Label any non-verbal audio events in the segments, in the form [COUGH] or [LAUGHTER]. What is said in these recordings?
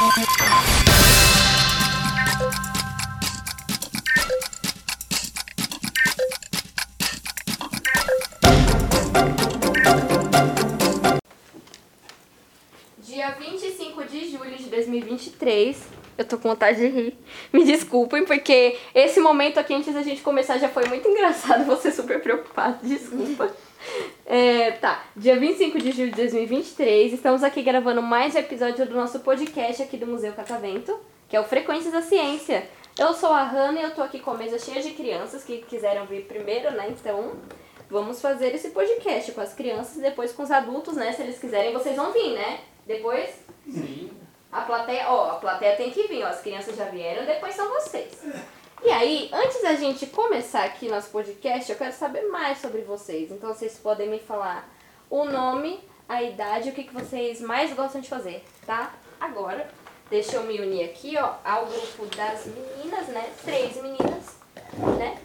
Dia 25 de julho de 2023. Eu tô com vontade de rir. Me desculpem, porque esse momento aqui antes da gente começar já foi muito [LAUGHS] engraçado. Você super preocupado, desculpa. É, tá, dia 25 de julho de 2023, estamos aqui gravando mais um episódio do nosso podcast aqui do Museu Catavento, que é o Frequências da Ciência. Eu sou a Hanna e eu tô aqui com a mesa cheia de crianças que quiseram vir primeiro, né? Então, vamos fazer esse podcast com as crianças e depois com os adultos, né? Se eles quiserem, vocês vão vir, né? Depois, Sim. a plateia, ó, a plateia tem que vir, ó, as crianças já vieram, depois são vocês. E aí, antes da gente começar aqui nosso podcast, eu quero saber mais sobre vocês. Então vocês podem me falar o nome, a idade, o que, que vocês mais gostam de fazer, tá? Agora, deixa eu me unir aqui, ó, ao grupo das meninas, né? Três meninas, né?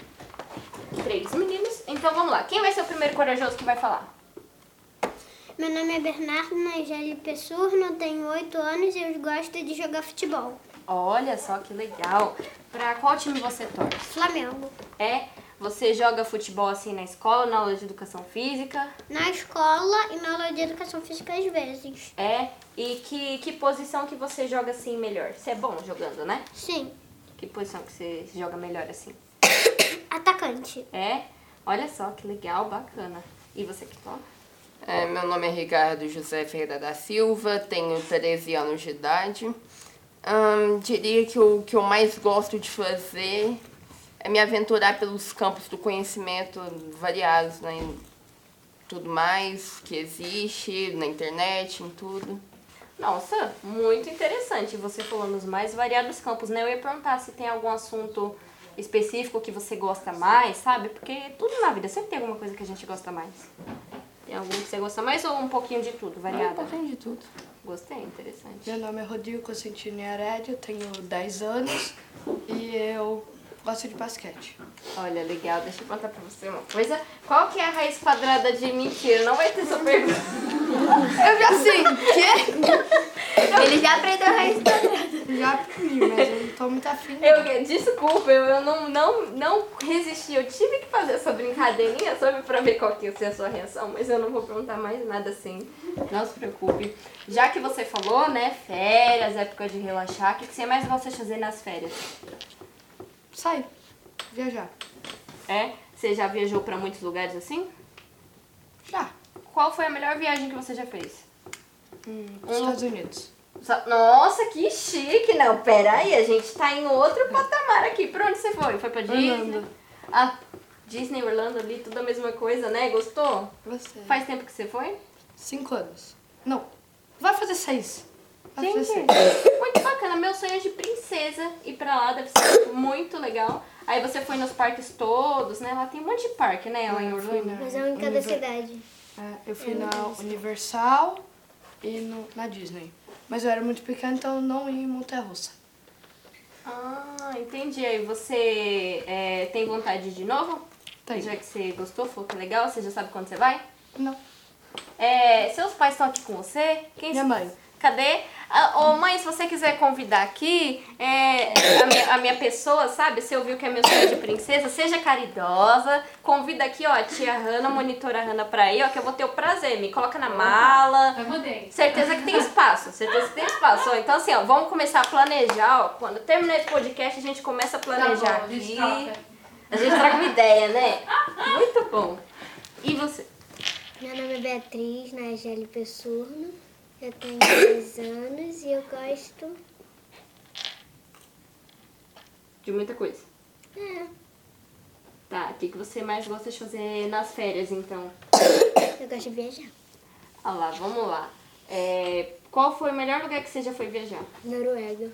Três meninos. Então vamos lá. Quem vai ser o primeiro corajoso que vai falar? Meu nome é Bernardo Nageli Pessurno, tenho 8 anos e eu gosto de jogar futebol. Olha só que legal. Pra qual time você torce? Flamengo. É? Você joga futebol assim na escola, na aula de educação física? Na escola e na aula de educação física às vezes. É? E que, que posição que você joga assim melhor? Você é bom jogando, né? Sim. Que posição que você joga melhor assim? [COUGHS] Atacante. É? Olha só que legal, bacana. E você que toma? É, meu nome é Ricardo José Ferreira da Silva, tenho 13 anos de idade. Diria que o que eu mais gosto de fazer é me aventurar pelos campos do conhecimento variados, né? em Tudo mais que existe na internet, em tudo. Nossa, muito interessante. Você falou nos mais variados campos, né? Eu ia perguntar se tem algum assunto específico que você gosta mais, sabe? Porque tudo na vida sempre tem alguma coisa que a gente gosta mais. Tem algum que você gosta mais ou um pouquinho de tudo, Um variado? pouquinho de tudo. Gostei, interessante. Meu nome é Rodrigo Constantino Herédia, eu tenho 10 anos e eu gosto de basquete. Olha, legal. Deixa eu perguntar pra você uma coisa. Qual que é a raiz quadrada de mentira? Não vai ter essa pergunta. Eu já sei, que? Ele já aprendeu a raiz quadrada. Já aprendi, mas eu não tô muito afim. Eu, desculpa, eu, eu não, não, não resisti. Eu tive que fazer essa brincadeirinha, sabe, pra ver qual que ia ser a sua reação, mas eu não vou perguntar mais nada assim. Não se preocupe. Já que você falou, né, férias, época de relaxar, o que que você mais gosta de fazer nas férias? Sai, viajar. É? Você já viajou pra muitos lugares assim? Já. Qual foi a melhor viagem que você já fez? Hum, Um Estados Unidos. Só- Nossa, que chique! Não, peraí, a gente tá em outro patamar aqui. Pra onde você foi? Foi pra Disney? Orlando. Ah, Disney, Orlando ali, tudo a mesma coisa, né? Gostou? Você. Faz tempo que você foi? Cinco anos. Não, vai fazer seis. Vai fazer Gente, seis. muito bacana. Meu sonho é de princesa ir pra lá, deve ser muito legal. Aí você foi nos parques todos, né? Lá tem um monte de parque, né? Lá em Orlando. na- Mas é um em cada Univer- cidade. É, eu fui na Universal e no, na Disney. Mas eu era muito pequena, então não ia em Montanha Russa. Ah, entendi. Aí você é, tem vontade de novo? Tem. Já que você gostou, falou que é legal, você já sabe quando você vai? Não. É, seus pais estão aqui com você? Quem Minha mãe. Cadê? Ah, Ô mãe, se você quiser convidar aqui é, a, minha, a minha pessoa, sabe? Você ouviu que é meu sonho de princesa, seja caridosa. Convida aqui, ó, a tia Hanna, a monitora Hanna pra ir, ó, que eu vou ter o prazer. Me coloca na mala. Eu mudei. Certeza que tem espaço, certeza que tem espaço. Ó, Então, assim, ó, vamos começar a planejar, ó. Quando terminar esse podcast, a gente começa a planejar Tá bom, a gente aqui. A gente troca uma ideia, né? Muito bom. E você? Meu nome é Beatriz Nageli Pessurno, eu tenho [COUGHS] 10 anos e eu gosto. De muita coisa. É, Tá, o que, que você mais gosta de fazer nas férias, então? [COUGHS] eu gosto de viajar. Olha lá, vamos lá. É, qual foi o melhor lugar que você já foi viajar? Noruega.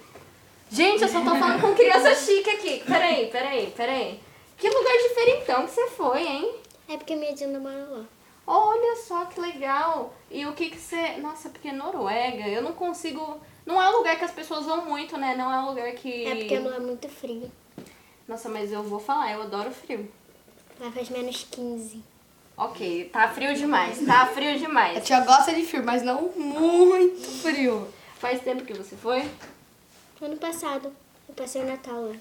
Gente, eu só tô falando com criança [COUGHS] chique aqui. Peraí, peraí, peraí. Que lugar diferentão que você foi, hein? É porque minha tia não mora lá. Olha só que legal. E o que que você... Nossa, porque Noruega, eu não consigo... Não é um lugar que as pessoas vão muito, né? Não é um lugar que... É porque não é muito frio. Nossa, mas eu vou falar, eu adoro frio. Lá faz menos 15. Ok, tá frio demais, tá frio A demais. tia gosta de frio, mas não muito frio. Faz tempo que você foi? Ano passado, eu passei o Natal lá.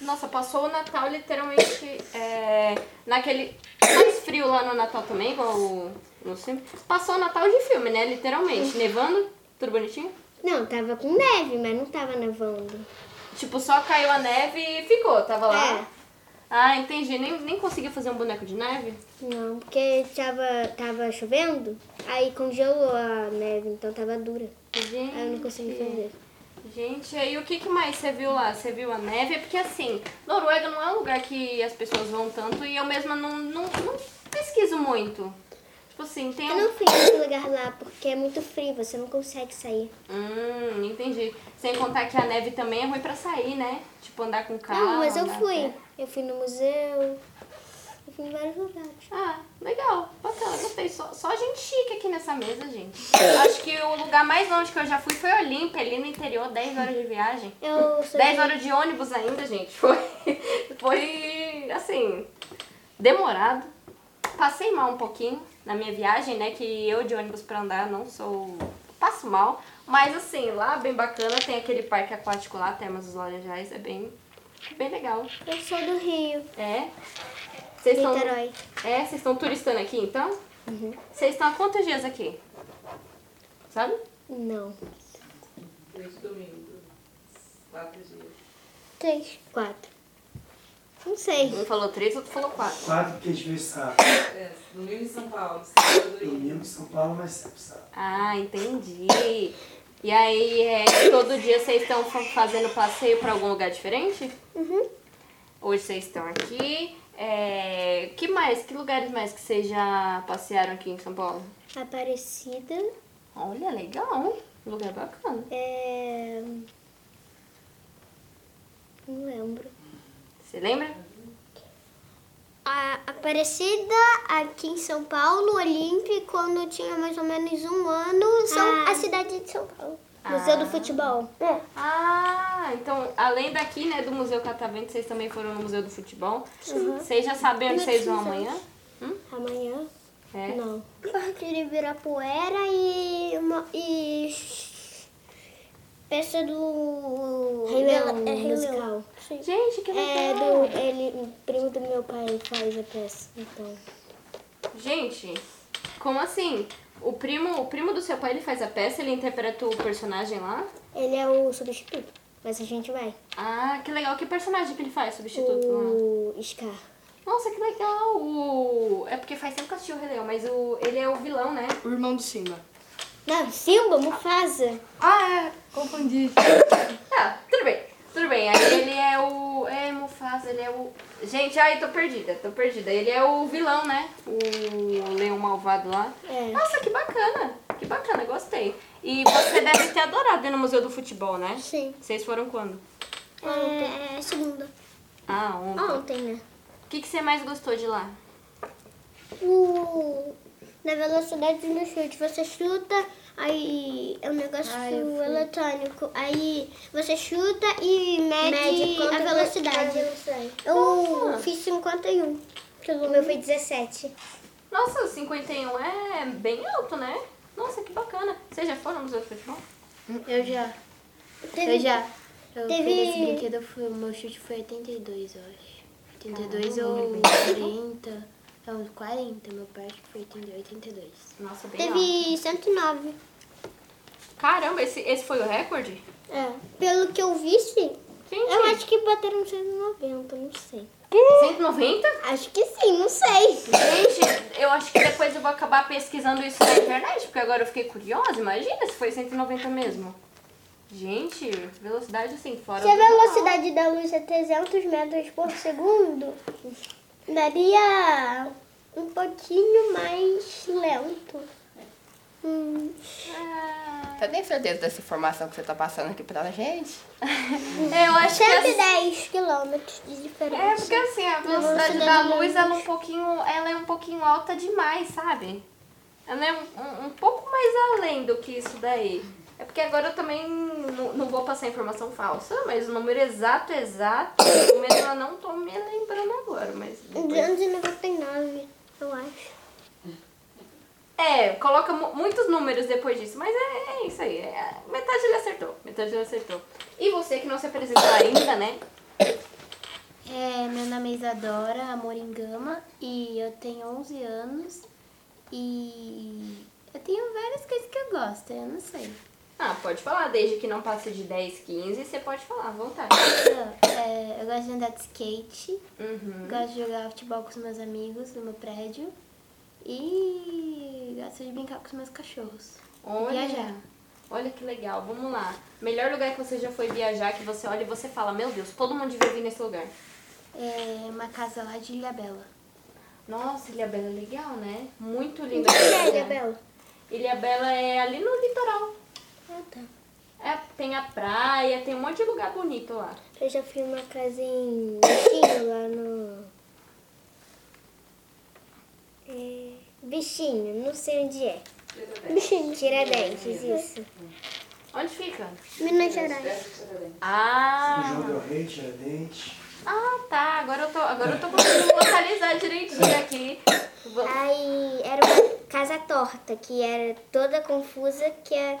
Nossa, passou o Natal literalmente é, naquele. Mais frio lá no Natal também, igual o- no filme. Passou o Natal de filme, né? Literalmente. Nevando, tudo bonitinho. Não, tava com neve, mas não tava nevando. Tipo, só caiu a neve e ficou, tava lá. É. Ah, entendi. Nem, nem conseguia fazer um boneco de neve? Não, porque tava, tava chovendo, aí congelou a neve, então tava dura. Gente. Aí eu não consegui fazer. Gente, aí o que, que mais você viu lá? Você viu a neve? É porque assim, Noruega não é um lugar que as pessoas vão tanto e eu mesma não, não, não pesquiso muito. Tipo assim, tem Eu um. não fui nesse lugar lá porque é muito frio, você não consegue sair. Hum, entendi. Sem contar que a neve também é ruim pra sair, né? Tipo, andar com carro. não, mas eu fui. pé. Eu fui no museu, fui em vários lugares. Ah, legal, bacana, gostei. Só, só gente chique aqui nessa mesa, gente. Acho que o lugar mais longe que eu já fui foi Olímpia, ali no interior, 10 horas de viagem. Eu sou 10 de- horas de ônibus ainda, gente. Foi, foi assim, demorado. Passei mal um pouquinho na minha viagem, né? Que eu de ônibus pra andar não sou. Passo mal. Mas assim, lá bem bacana, tem aquele parque aquático lá, Termas dos Laranjais, é bem, bem legal. Eu sou do Rio, É. Vocês estão. É, vocês estão turistando aqui então? Vocês estão há quantos dias aqui? Sabe? Não. Três domingos. Quatro dias. Três, quatro. Não sei. Um falou três, outro falou quatro. Quatro porque a gente veio sábado. É, domingo em São Paulo, Domingo em São Paulo, mas sempre sábado. Ah, entendi. E aí, é, todo dia vocês estão fa- fazendo passeio para algum lugar diferente? Uhum. Hoje vocês estão aqui. É, que mais? Que lugares mais que vocês já passearam aqui em São Paulo? Aparecida. Olha, legal. Lugar bacana. É... Não lembro. Você lembra? A Aparecida, aqui em São Paulo, Olímpia, quando tinha mais ou menos um ano, são a cidade de São Paulo. Museu do Futebol. É. Ah, então, além daqui, né, do Museu Catavento, vocês também foram no Museu do Futebol. Vocês já sabem onde vocês vão amanhã? Amanhã? É. Não. Parque de Ibirapuera e, uma, e peça do Rei Leão, é, musical. Sim. Gente, que É legal. do ele, o primo do meu pai faz a peça, então. Gente, como assim? O primo, o primo do seu pai, ele faz a peça, ele interpreta o personagem lá? Ele é o substituto, mas a gente vai. Ah, que legal. Que personagem que ele faz, substituto lá? O Scar. Nossa, que legal. O... É porque faz tempo que eu assisti o Rei Leão, mas o... ele é o vilão, né? O irmão do Simba. Não, Simba, Mufasa. Ah, é. Confundi. Tá, [COUGHS] tudo bem. Tudo bem. Aí ele é o... É, Mufasa, ele é o... Gente, ai, tô perdida, tô perdida. Ele é o vilão, né? O leão malvado lá. É. Nossa, que bacana. Que bacana, gostei. E você deve ter adorado ir no Museu do Futebol, né? Sim. Vocês foram quando? É, é segunda. Ah, ontem. Ontem, né? O que, que você mais gostou de lá? O... Na velocidade do chute, você chuta, aí é um negócio Ah, eu fui. eletrônico. Aí você chuta e mede, Mede quanto a velocidade. Eu fiz 51. O meu foi 17. Nossa, 51 é bem alto, né? Nossa, que bacana. Vocês já foram no Museu do Futebol? Eu já. Teve- Eu já. Eu teve- fui nesse brinquedo, eu fui- o meu chute foi 82, eu acho. 82 ou 40. Não, 40, meu pai acho que foi 88, 82. Nossa, bem alto. Teve 109. Caramba, esse, esse foi o recorde? É. Pelo que eu vi, sim. Gente, Eu acho que bateram 190, não sei. 190? Acho que sim, não sei. Gente, eu acho que depois eu vou acabar pesquisando isso na internet, porque agora eu fiquei curiosa. Imagina se foi 190 mesmo. Gente, velocidade assim, fora Se a normal. velocidade da luz é 300 metros por segundo, daria um pouquinho mais lento. Hum, Você tem certeza dessa informação que você tá passando aqui pra gente? eu acho que... assim- 110 quilômetros de diferença. É, porque assim, a velocidade da luz. ela, é um pouquinho, ela é um pouquinho alta demais, sabe? Ela é um, um, um pouco mais além do que isso daí. É porque agora eu também não, não vou passar informação falsa, mas o número exato, exato, mesmo eu não tô me lembrando agora, mas... depois- 299, eu acho. É, coloca mu- muitos números depois disso, mas é, é isso aí. é- metade ele acertou. Metade ele acertou. E você que não se apresentou ainda, né? É, meu nome é Isadora Amoringama e eu tenho 11 anos e eu tenho várias coisas que eu gosto, eu não sei. Ah, pode falar, desde que não passe de 10, 15, você pode falar, à vontade. Não, é, eu gosto de andar de skate, Uhum. gosto de jogar futebol com os meus amigos no meu prédio e gosto de brincar com os meus cachorros. Olha, Viajar. olha que legal, vamos lá. Melhor lugar que você já foi viajar, que você olha e você fala, meu Deus, todo mundo devia vir nesse lugar. É uma casa lá de Ilhabela. Nossa, Ilha Bela é legal, né? Muito linda. Onde é, Isabela? Ilha Bela é ali no litoral. Ah, tá. É, tem a praia, tem um monte de lugar bonito lá. Eu já fui numa casa em lá no... É... Bichinho, não sei onde é. Bichinho. Tiradentes, isso. Onde fica? Minas Gerais. Ah, João Del Rei, Tiradentes. ah tá. Agora eu tô, agora eu tô conseguindo localizar direitinho aqui. Vou- Aí era uma casa torta, que era toda confusa, que é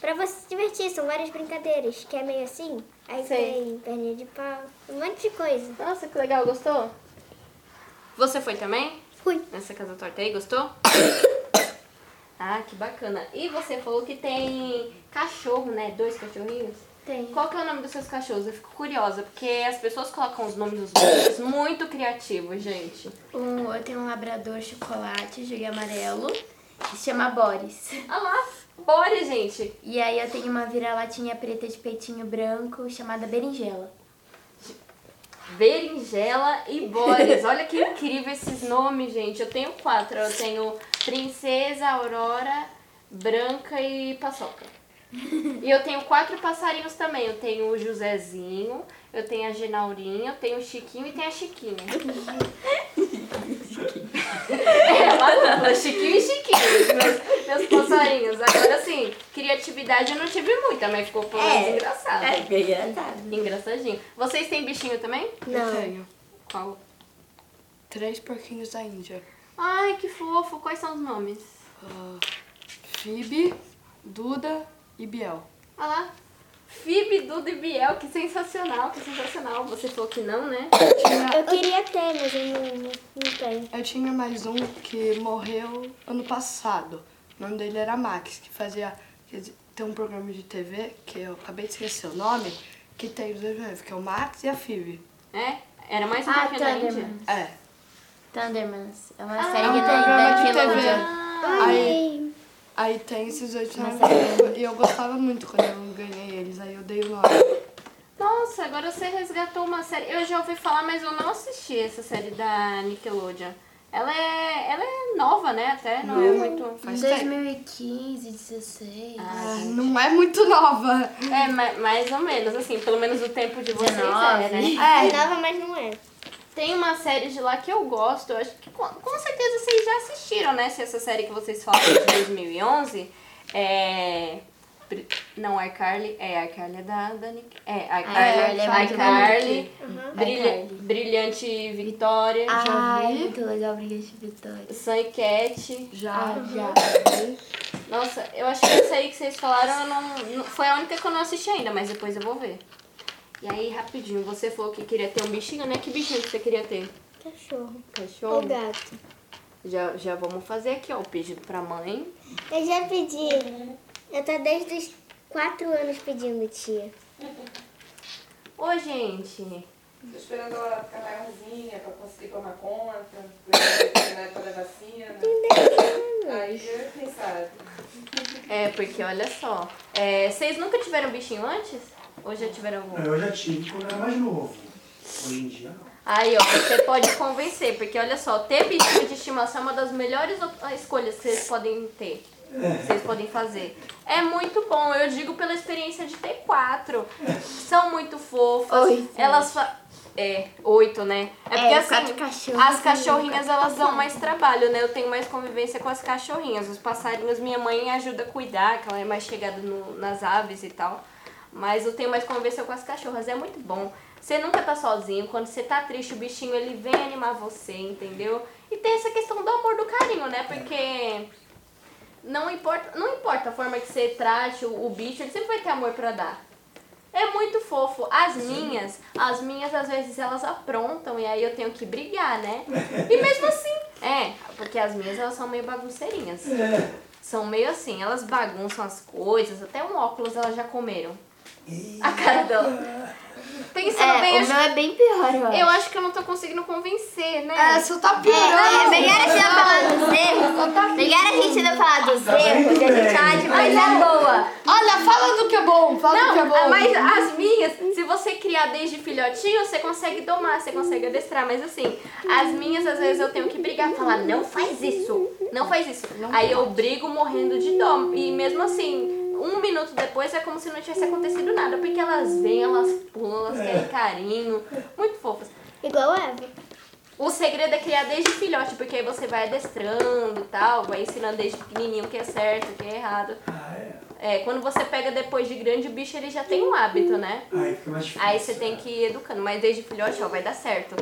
pra você se divertir, são várias brincadeiras, que é meio assim. Aí Sei. tem perninha de pau, um monte de coisa. Nossa, que legal, gostou? Você foi também? Fui. Nessa casa torta aí, gostou? [COUGHS] Ah, que bacana. E você falou que tem cachorro, né? Dois cachorrinhos? Tem. Qual que é o nome dos seus cachorros? Eu fico curiosa, porque as pessoas colocam os nomes dos bichos muito criativos, gente. Um, eu tenho um labrador chocolate, de amarelo, que se chama Boris. Ah lá, bora, gente. E aí eu tenho uma vira-latinha preta de peitinho branco chamada berinjela. Berinjela e Boris. Olha que incrível esses nomes, gente. Eu tenho quatro. Eu tenho Princesa, Aurora, Branca e Paçoca. E eu tenho quatro passarinhos também. Eu tenho o Josézinho, eu tenho a Genaurinha, eu tenho o Chiquinho e tenho a Chiquinha. [LAUGHS] É, uma dupla, Chiquinho e Chiquinho, meus, meus passarinhos. Agora, assim, criatividade eu não tive muita, mas ficou pelo menos engraçado. É, engraçado. Engraçadinho. Vocês têm bichinho também? Eu Não. tenho Qual? três porquinhos da Índia. Ai, que fofo. Quais são os nomes? Ah, Phoebe, Duda e Biel. Olha lá. Phoebe, Duda e Biel. Que sensacional, que sensacional. Você falou que não, né? Eu queria ter, mas eu não, não, não tenho. Eu tinha mais um que morreu ano passado. O nome dele era Max, que fazia. quer dizer, Tem um programa de TV que eu acabei de esquecer o nome, que tem os dois mesmos, que é o Max e a Phoebe. É? Era mais um Ah, pouquinho da Índia? Thundermans. É. Thundermans. É uma Ah, série é um que tem programa da de TV. Nickelodeon. Aí, aí tem esses dois também. E eu gostava muito quando eu ganhei eles, aí eu dei o nome. Nossa, agora você resgatou uma série. Eu já ouvi falar, mas eu não assisti essa série da Nickelodeon. Ela é, ela é nova, né? Até não é muito. Faz tempo. 2015, 16. Ah, Ah, não é muito nova. É, ma- mais ou menos, assim, pelo menos o tempo de vocês é, 19. né? É nova, mas não é. Tem uma série de lá que eu gosto, eu acho que com, com certeza vocês já assistiram, né? Se essa série que vocês falam é de 2011 é. Não, iCarly. É, iCarly é da, da Nick. É, iCarly iCarly. é iCarly. Uhum. Brilha- iCarly. Brilhante Vitória. Ai, vi. muito legal Brilhante Vitória. Sam e Cat. Já. Ah, já. Nossa, eu acho que essa aí que vocês falaram eu não, não- foi a única que eu não assisti ainda, mas depois eu vou ver. E aí, rapidinho, você falou que queria ter um bichinho, né? Que bichinho que você queria ter? Cachorro. Cachorro? Ou gato. Já, já vamos fazer aqui, ó, o pedido pra mãe. Eu já pedi. Eu tô desde os quatro anos pedindo, tia. Ô, gente. Tô esperando ela ficar maiorzinha pra conseguir tomar conta, pra na época da vacina. Aí, quem sabe? É, porque olha só. é, vocês nunca tiveram bichinho antes? Ou já tiveram algum? Eu já tive quando era mais novo. Hoje em dia não. Aí, ó, você pode convencer, porque olha só, ter bichinho de estimação é uma das melhores escolhas que vocês podem ter. Vocês podem fazer. É muito bom, eu digo pela experiência de ter quatro. São muito fofas. Oito. Elas fa... É, oito, né? É porque É, assim, cachorros as cachorrinhas quatro elas dão mais trabalho, né? Eu tenho mais convivência com as cachorrinhas. Os passarinhos minha mãe ajuda a cuidar, que ela é mais chegada no- nas aves e tal. Mas eu tenho mais convivência com as cachorras, é muito bom. Você nunca tá sozinho, quando você tá triste, o bichinho ele vem animar você, entendeu? E tem essa questão do amor, do carinho, né? Porque não importa, não importa a forma que você trate o, o bicho, ele sempre vai ter amor pra dar. É muito fofo. As minhas, as minhas às vezes elas aprontam e aí eu tenho que brigar, né? E mesmo assim, [LAUGHS] é, porque as minhas elas são meio bagunceirinhas. São meio assim, elas bagunçam as coisas, até um óculos elas já comeram. A cara dela. Pensando É, bem, o eu, meu é bem pior, eu acho. eu acho que eu não tô conseguindo convencer, né? É, só tá piorando. É, melhor a gente não falar dos erros. Melhor a gente não falar dos Tá erros e a gente falar de coisa boa. Olha, fala do que é bom, fala do que é Não, bom. mas as minhas, se você criar desde filhotinho, você consegue domar, você consegue adestrar. Mas assim, as minhas, às vezes eu tenho que brigar, falar, não faz isso, não faz isso. Aí eu brigo morrendo de dó. E mesmo assim, um minuto depois é como se não tivesse acontecido nada. Porque elas vêm, elas pulam, elas querem carinho. Muito fofas. Igual a Eva. O segredo é criar desde filhote, porque aí você vai adestrando e tal, vai ensinando desde pequenininho o que é certo, o que é errado. Ah, é? É, quando você pega depois de grande, o bicho ele já tem um hábito, né? Aí fica mais difícil. Aí você tem que ir educando, mas desde filhote, ó, vai dar certo.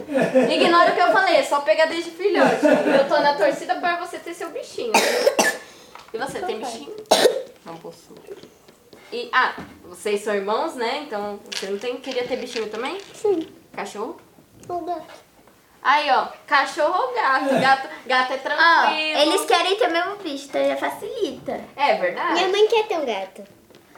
Ignora o que eu falei, é só pegar desde filhote. Eu tô na torcida pra você ter seu bichinho. E você tem bichinho? Não possuo. E, ah, vocês são irmãos, né? Então você não tem, queria ter bichinho também? Sim. Cachorro? O gato. Aí, ó, cachorro ou gato? Gato, gato é Ó, tranquilo. eles querem ter o mesmo bicho, então já facilita. É verdade? Minha mãe quer ter um gato.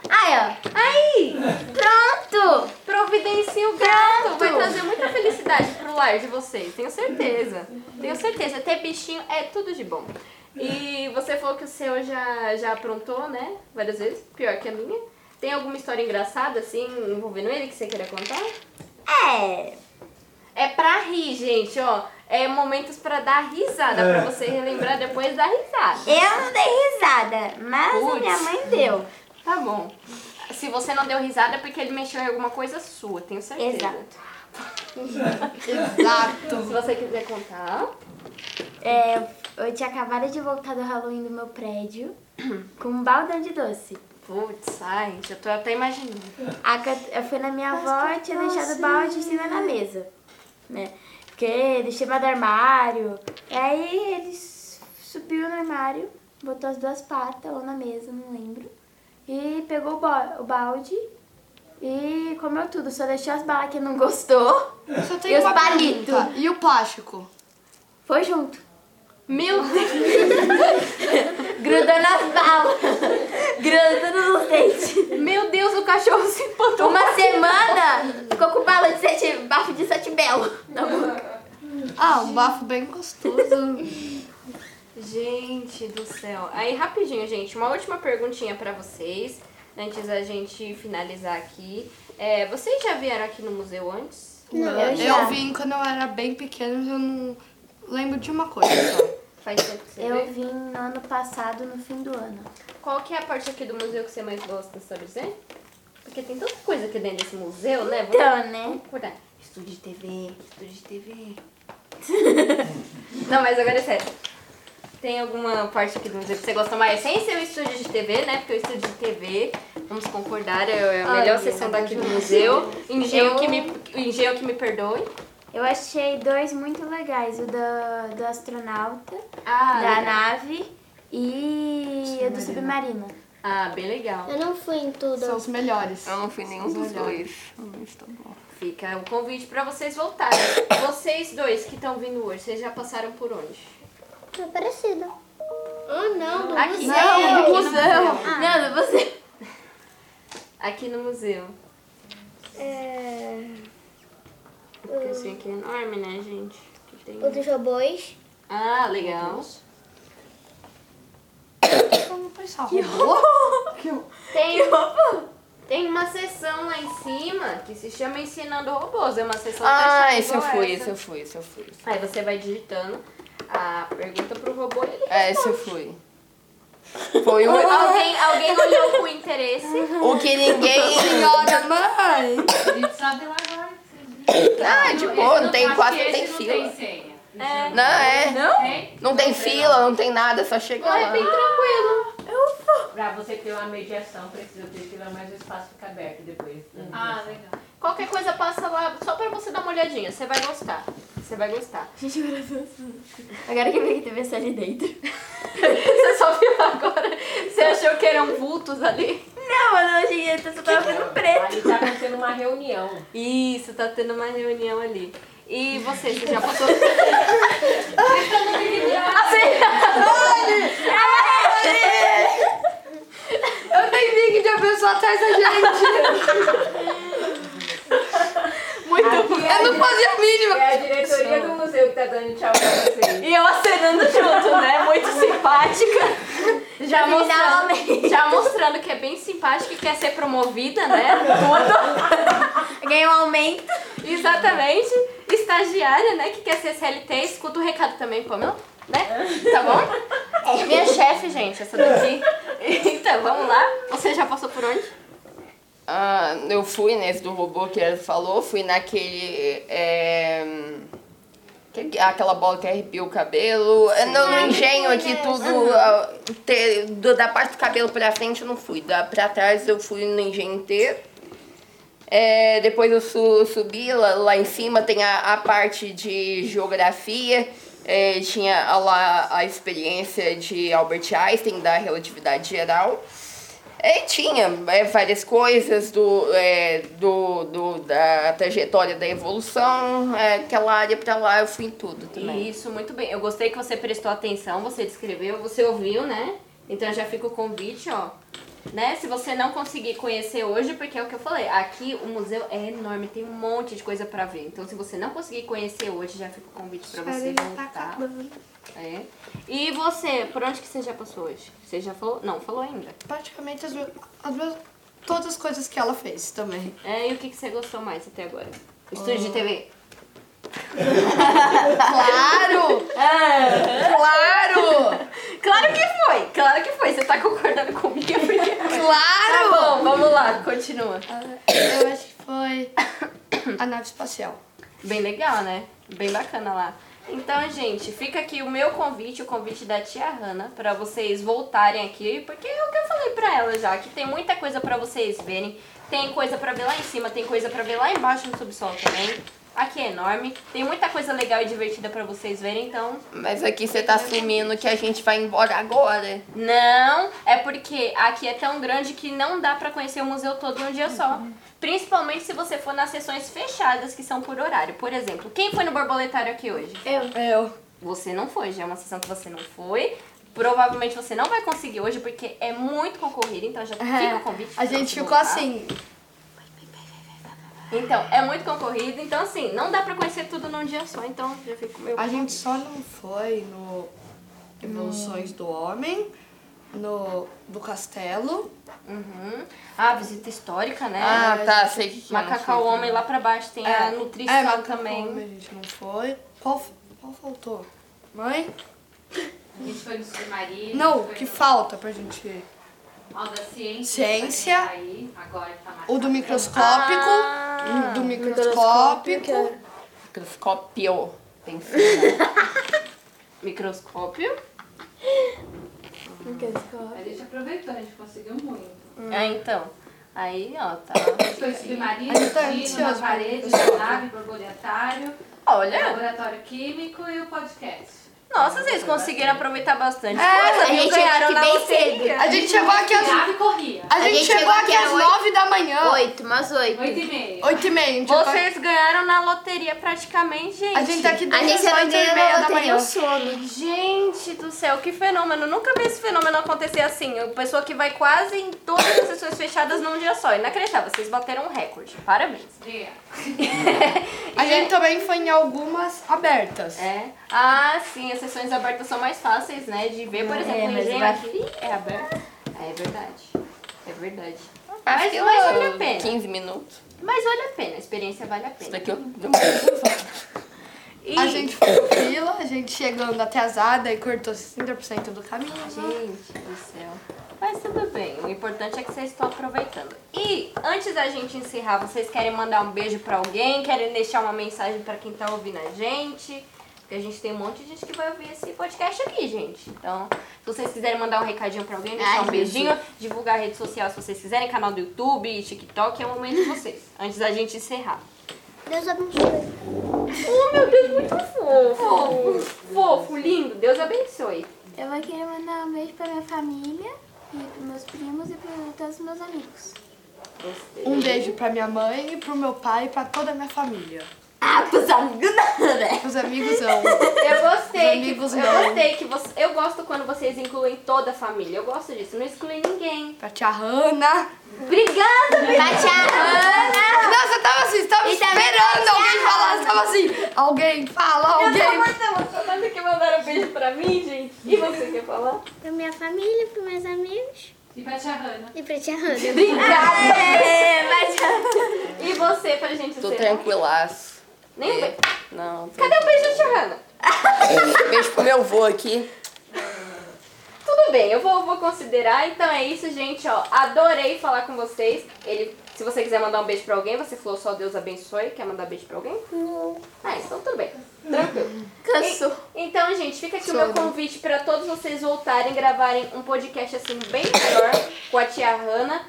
Aí, ó. Aí, Pronto! providencia o gato. Vai trazer muita felicidade pro lar de vocês, tenho certeza. Tenho certeza. Ter bichinho é tudo de bom. E você falou que o seu já, já aprontou, né? Várias vezes, pior que a minha. Tem alguma história engraçada, assim, envolvendo ele que você queira contar? É. É pra rir, gente, ó. É momentos pra dar risada, pra você relembrar depois da risada. Eu não dei risada, mas a Putz. minha mãe deu. Tá bom. Se você não deu risada é porque ele mexeu em alguma coisa sua, tenho certeza. Exato. [LAUGHS] Exato. Se você quiser contar. É, eu tinha acabado de voltar do Halloween do meu prédio [CLEARS THROAT] com um baldão de doce. Putz, ai, já tô até imaginando. A eu fui na minha avó e tinha deixado o balde em cima da mesa, né? Porque deixei embaixo do armário. E aí ele subiu no armário, botou as duas patas ou na mesa, não lembro. E pegou o, o balde e comeu tudo. Só deixou as balas que não gostou. Só tem E os palitos? E o plástico? Foi junto. Meu Deus! Grudou nas balas. Grudou nos dentes. Meu Deus, o cachorro se empantou. Uma semana ficou com bala de sete, bafo de sete belo na boca. Ah, um bafo bem gostoso. Gente do céu. Aí, rapidinho, gente, uma última perguntinha pra vocês, antes da gente finalizar aqui. É, vocês já vieram aqui no museu antes? Não, eu eu já. vim quando eu era bem pequena, mas eu não lembro de uma coisa só. Faz tempo que você Eu veio? vim no ano passado, no fim do ano. Qual que é a parte aqui do museu que você mais gosta, sabe dizer? Porque tem tanta coisa aqui dentro desse museu, né? Vamos- Então, né? Vamos acordar. Estúdio de TV, estúdio de TV. [LAUGHS] Não, mas agora é sério. Tem alguma parte aqui do museu que você gosta mais? Sem ser o estúdio de TV, né? Porque o estúdio de TV, vamos concordar, é a melhor Olha, seção daqui do museu. Engenho, eu- que me, engenho que me perdoe. Eu achei dois muito legais, o do, do astronauta, Ah, da legal. nave e o do submarino. ah, bem legal. Eu não fui em tudo. São os melhores. Eu não fui nenhum dos dois. Mas tá bom. Fica o convite pra vocês voltarem. [COUGHS] Vocês dois que estão vindo hoje, vocês já passaram por onde? É parecido. Oh, não, do Aqui. museu. Não, aqui no museu. museu. Não, você. [LAUGHS] Aqui no museu. É, Porque assim aqui é enorme, né, gente? Aqui tem... o dos robôs. Ah, legal. Vamos pensar. Robô? Tem, tem uma sessão lá em cima que se chama Ensinando Robôs. É uma sessão Ah, esse eu fui, esse eu fui, esse eu fui. Aí você vai digitando a pergunta pro robô e ele É, esse eu fui. Foi o, Alguém, alguém olhou com interesse. o que ninguém. Senhora [LAUGHS] mãe! A gente sabe lá. Ah, de boa, não tem, quase que não tem fila. Não tem senha. É. Não, é. Não? Tem? Não tem fila, não tem nada, é só chegar Lá é bem tranquilo. Pra você ter uma mediação, precisa ter fila, mas o espaço fica aberto depois. da Ah, legal. Qualquer coisa passa lá só pra você dar uma olhadinha. Você vai gostar. Você vai gostar. [LAUGHS] Agora que eu vi que teve essa ali dentro. [LAUGHS] Você só ouviu agora? Você achou que eram vultos ali? Não, achei que eu só tava vendo preto. Ali tá acontecendo uma reunião. Isso, tá tendo uma reunião ali. E você, você já passou. [LAUGHS] Eu nem vi que tinha pessoa atrás da gente. Muito bom. Eu não fazia a mínima. É a diretoria do museu que tá dando tchau pra vocês. E eu acenando junto, né? Muito [LAUGHS] simpática. Já mostrando, já mostrando que é bem simpática e quer ser promovida, né? [LAUGHS] Tudo. Ganhei um aumento. Exatamente. Estagiária, né? Que quer ser CLT. Escuta o recado também, Pamela. Né? Tá bom? Minha chefe, gente, essa daqui. Então, vamos lá. Você já passou por onde? Ah, eu fui nesse do robô que ele falou, fui naquele. é, que- aquela bola que arrepia o cabelo. É, No, no engenho aqui, tudo. ah, te- do- da parte do cabelo pra frente eu não fui. Da, pra trás eu fui no engenho inteiro. É, depois eu su- subi lá, lá em cima, tem a, a parte de geografia. é, tinha lá a experiência de Albert Einstein, da relatividade geral. É, tinha é, várias coisas do, é, do, do, da trajetória da evolução. É, aquela área pra lá eu fui em tudo também. Isso, muito bem. Eu gostei que você prestou atenção, você descreveu, você ouviu, né? Então já fica o convite, ó. Né? Se você não conseguir conhecer hoje, porque é o que eu falei, aqui o museu é enorme, tem um monte de coisa pra ver. Então se você não conseguir conhecer hoje, já fica o convite pra você tá voltar. É. E você, por onde que você já passou hoje? Você já falou? Não, falou ainda. Praticamente as, duas- as todas as coisas que ela fez também. É, e o que, que você gostou mais até agora? O estúdio de TV? [LAUGHS] Claro! Claro! Claro que foi! Claro que foi! Você tá concordando comigo? [LAUGHS] Porque... Tá Claro! bom, vamos lá, continua. Eu acho que foi a nave espacial. Bem legal, né? Bem bacana lá. Então, gente, fica aqui o meu convite, o convite da tia Hanna, pra vocês voltarem aqui, porque é o que eu falei pra ela já, que tem muita coisa pra vocês verem. Tem coisa pra ver lá em cima, tem coisa pra ver lá embaixo no subsolo também. Aqui é enorme, tem muita coisa legal e divertida pra vocês verem, então Mas aqui você tá assumindo que a gente vai embora agora. Não, é porque aqui é tão grande que não dá pra conhecer o museu todo num dia só. Principalmente se você for nas sessões fechadas que são por horário. Por exemplo, quem foi no borboletário aqui hoje? Eu. Eu. Você não foi, já é uma sessão que você não foi. Provavelmente você não vai conseguir hoje porque é muito concorrido, então já fica o convite. A gente ficou voltar. assim. Então, é muito concorrido, então assim, não dá pra conhecer tudo num dia só, então já fica o meu A gente só não foi no Evoluções do Homem, no do Castelo. Uhum. Ah, visita histórica, né? Ah, tá, sei que que Macacau. Homem lá pra baixo tem a nutrição é, também. A gente não foi. Qual, qual faltou? Mãe? A gente foi no submarino. Não, que no- falta pra gente ir? Ó, da ciência. Ciência. Aí, agora tá mais O do microscópico. Ah, do microscópico. Microscópio. Tem que ser. [LAUGHS] Microscópio. A gente aproveitou, a gente conseguiu muito. É, então. Aí, ó, tá. A gente tá na parede, nave, borboletário, Olha, laboratório químico e o podcast. Nossa, vocês conseguiram apaproveitar bastante É, coisa, a viu? gente Ganharam chegou na aqui bem loteria. A gente chegou aqui às. A gente, chegou aqui às às nove da manhã. Oito, umas oito. Oito e meia. Oito e meia. Vocês ganharam na loteria praticamente, gente. a gente tá aqui A desde gente as não oito e ganhou meia da manhã. o sono. Gente do céu, que fenômeno. Nunca vi esse fenômeno acontecer assim. A pessoa que vai quase em todas as sessões fechadas num dia só. Inacreditável. Vocês bateram um recorde. Parabéns. Obrigada. [LAUGHS] A gente também foi em algumas abertas. É. Ah, sim, as sessões abertas são mais fáceis, né? De ver, por exemplo, o mas engenho vai- aqui é aberto. É verdade. É verdade. Acho Mas, que mas vale a pena. 15 minutos. Mas vale a pena, a experiência vale a Isso pena. daqui eu. [LAUGHS] E, A gente foi em fila, a gente chegando atrasada e cortou 60% do caminho. Gente do céu. Mas tudo bem, o importante é que vocês estão aproveitando. E antes da gente encerrar, vocês querem mandar um beijo pra alguém? Querem deixar uma mensagem pra quem tá ouvindo a gente? Porque a gente tem um monte de gente que vai ouvir esse podcast aqui, gente. Então, se vocês quiserem mandar um recadinho pra alguém, deixar Ai, um beijinho, divulgar a rede social se vocês quiserem, canal do YouTube, TikTok, é o momento de vocês. Antes da gente encerrar. Deus abençoe. Oh, meu Deus, muito fofo. Fofo, lindo. Deus abençoe. Eu vou querer mandar um beijo pra minha família, e meus primos e pra todos os meus amigos. Um beijo pra minha mãe, pro meu pai e pra toda a minha família. Ah, pros amigos não, né? Os amigos não. Eu gostei Os que, eu não. gostei que você, eu gosto quando vocês incluem toda a família. Eu gosto disso, não exclui ninguém. Pra tia Hanna. Obrigada, Pra tia Ana. Não, você tava assim, você tava E esperando alguém falar. Você tava assim, alguém fala, Eu tô alguém. muito emocionada que mandaram um beijo pra mim, gente. E você quer falar? Pra minha família, pros meus amigos. E pra tia Hanna. E pra tia Ana. Obrigada! É. E você, pra gente Tô tranquilaço. Nem um beijo. Não, tô... Cadê o beijo da Tia Hanna? Beijo pro meu avô aqui. Tudo bem, eu vou, vou considerar. Então é isso, gente, ó. Adorei falar com vocês. Ele, se você quiser mandar um beijo pra alguém, você falou só Deus abençoe. Quer mandar beijo pra alguém? Não. Ah, então tudo bem. Tranquilo. [LAUGHS] Cansou. Então, gente, fica aqui o meu convite pra todos vocês voltarem, gravarem um podcast assim bem melhor com a tia Hanna.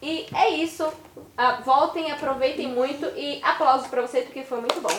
E é isso. Ah, voltem, aproveitem muito e aplausos pra vocês porque foi muito bom.